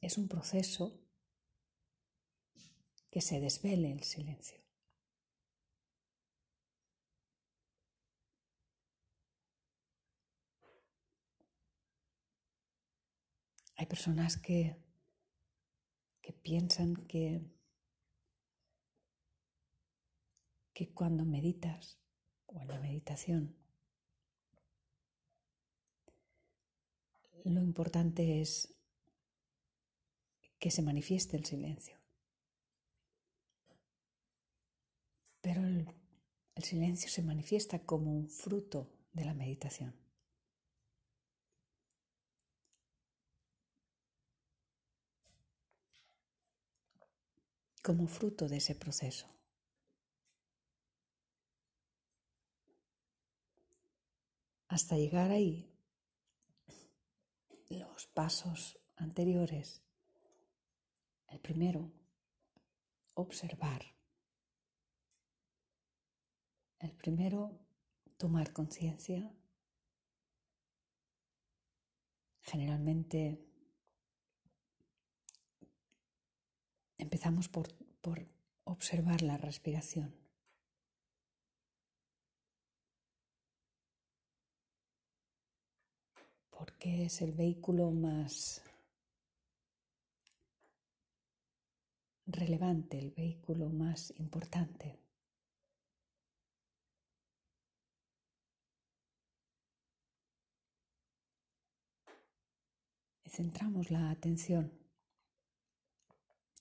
es, un proceso que se desvele el silencio. Hay personas que, que piensan que, que cuando meditas o en la meditación, lo importante es que se manifieste el silencio. Pero el, el silencio se manifiesta como un fruto de la meditación. como fruto de ese proceso. Hasta llegar ahí, los pasos anteriores. El primero, observar. El primero, tomar conciencia. Generalmente empezamos por, por observar la respiración. Porque es el vehículo más relevante, el vehículo más importante. Centramos la atención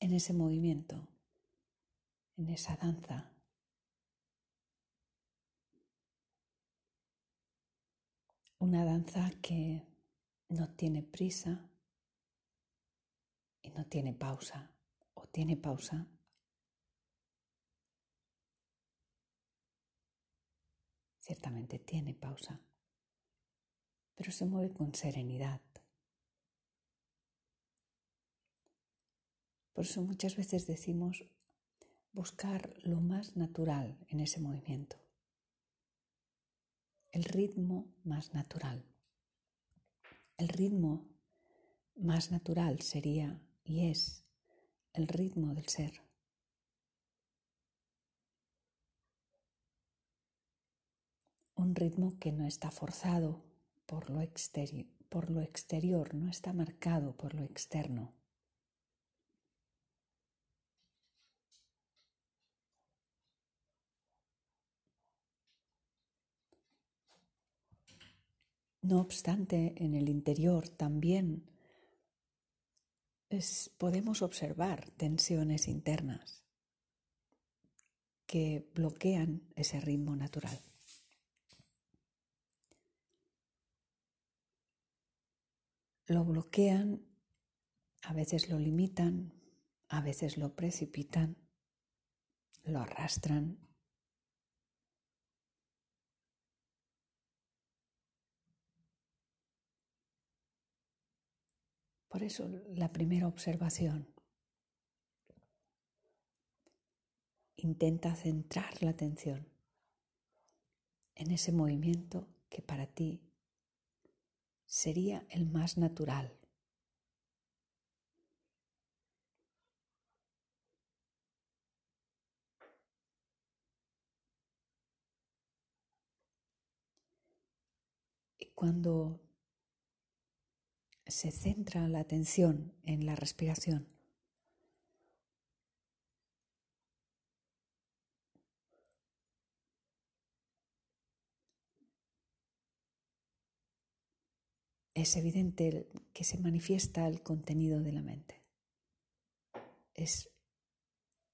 en ese movimiento, en esa danza. Una danza que no tiene prisa y no tiene pausa, tiene pausa. Ciertamente tiene pausa, pero se mueve con serenidad. Por eso muchas veces decimos buscar lo más natural en ese movimiento, el ritmo más natural. El ritmo más natural sería y es el ritmo del ser. Un ritmo que no está forzado por lo, exterior, por lo exterior, no está marcado por lo externo. No obstante, en el interior también podemos observar tensiones internas que bloquean ese ritmo natural. Lo bloquean, a veces lo limitan, a veces lo precipitan, lo arrastran, Por eso la primera observación. Intenta centrar la atención en ese movimiento que para ti sería el más natural. Y cuando se centra la atención en la respiración. Es evidente que se manifiesta el contenido de la mente. Es,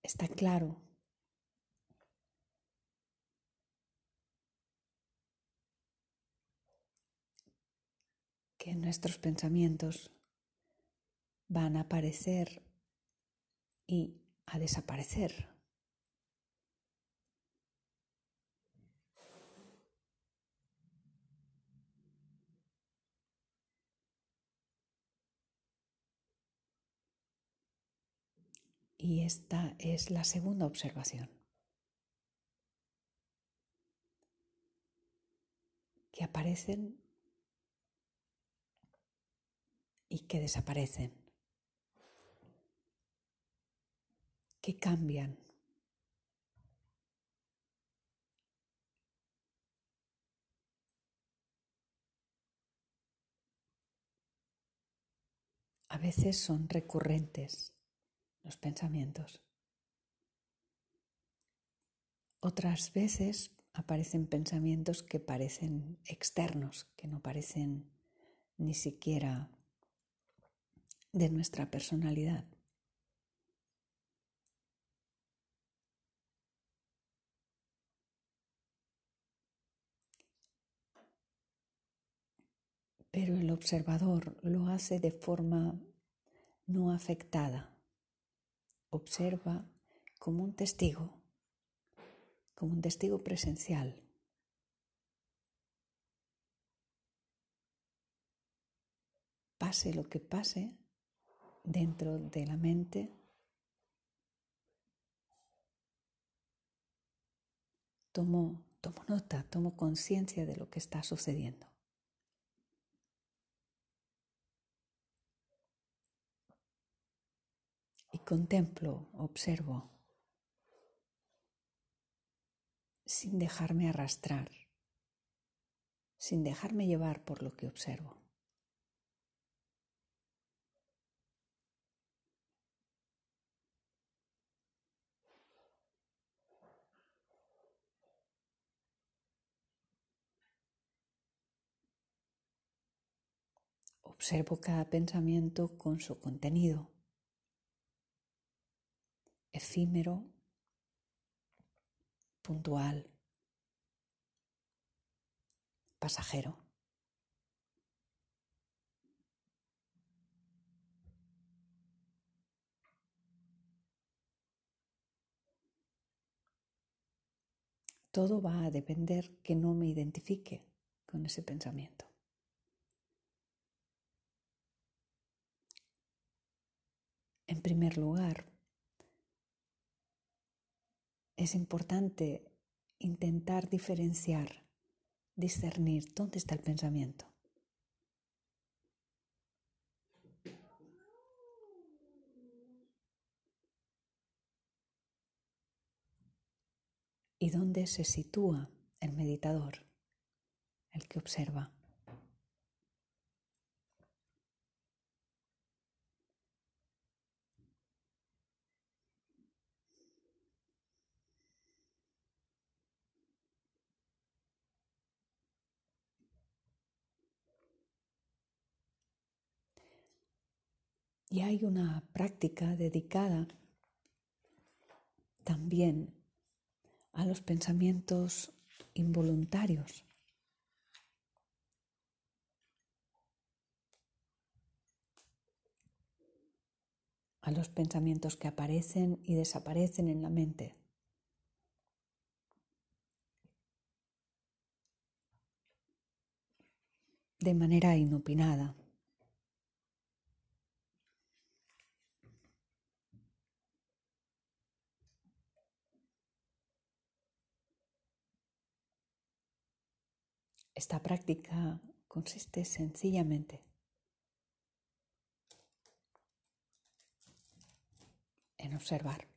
está claro que nuestros pensamientos van a aparecer y a desaparecer. Y esta es la segunda observación. Que aparecen y que desaparecen. que cambian. A veces son recurrentes los pensamientos. Otras veces aparecen pensamientos que parecen externos, que no parecen ni siquiera de nuestra personalidad. Pero el observador lo hace de forma no afectada. Observa como un testigo, como un testigo presencial. Pase lo que pase dentro de la mente, tomo, tomo nota, tomo conciencia de lo que está sucediendo. contemplo, observo, sin dejarme arrastrar, sin dejarme llevar por lo que observo. Observo cada pensamiento con su contenido efímero, puntual, pasajero. Todo va a depender que no me identifique con ese pensamiento. En primer lugar, es importante intentar diferenciar, discernir dónde está el pensamiento. Y dónde se sitúa el meditador, el que observa. Y hay una práctica dedicada también a los pensamientos involuntarios. a los pensamientos que aparecen y desaparecen en la mente. de manera inopinada. Esta práctica consiste sencillamente en observar.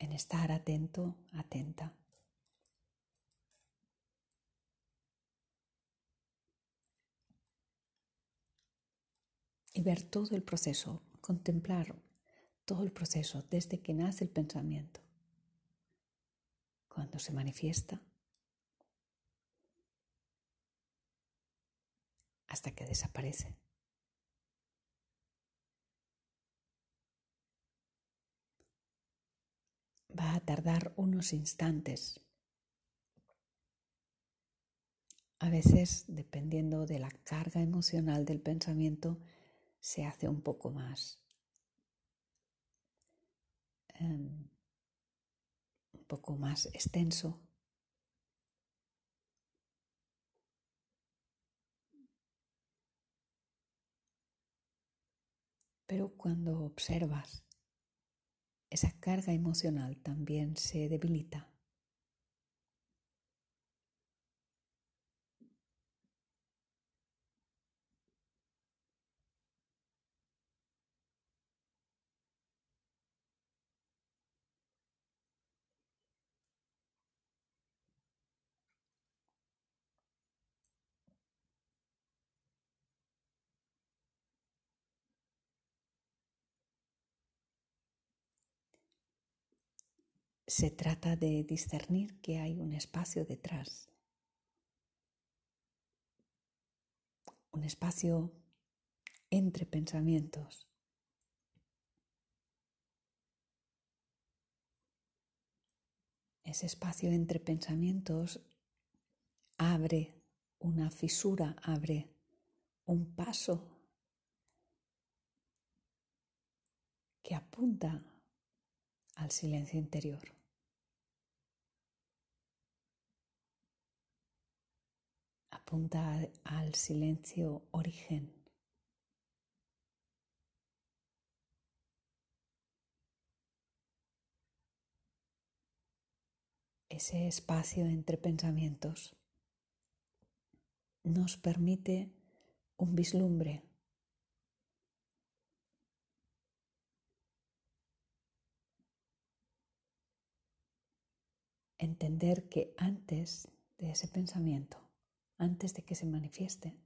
En estar atento, atenta. Y ver todo el proceso, contemplar todo el proceso desde que nace el pensamiento, cuando se manifiesta, hasta que desaparece. Va a tardar unos instantes. A veces, dependiendo de la carga emocional del pensamiento, se hace un poco más Em, un poco más extenso. Pero cuando observas, esa carga emocional también se debilita. Se trata de discernir que hay un espacio detrás, un espacio entre pensamientos. Ese espacio entre pensamientos abre una fisura, abre un paso que apunta al silencio interior. Apunta al silencio origen. Ese espacio entre pensamientos nos permite un vislumbre entender que antes de ese pensamiento, antes de que se manifieste,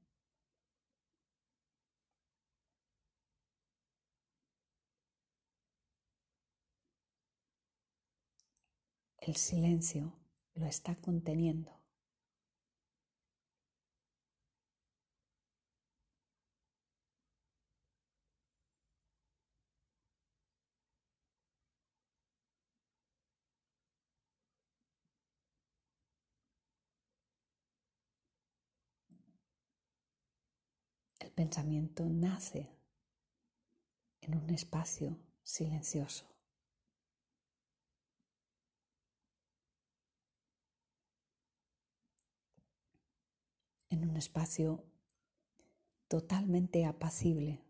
el silencio lo está conteniendo. Pensamiento nace en un espacio silencioso. En un espacio totalmente apacible.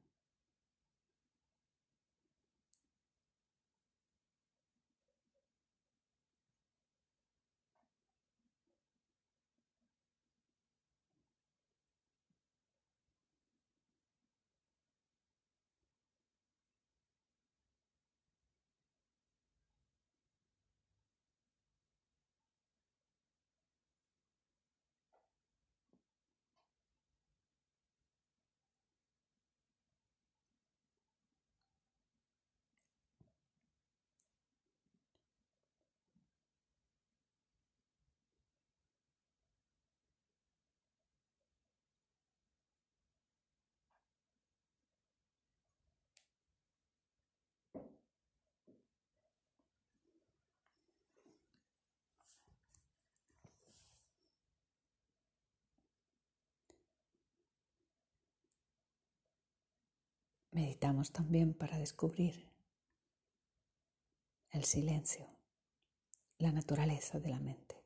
Meditamos también para descubrir el silencio, la naturaleza de la mente.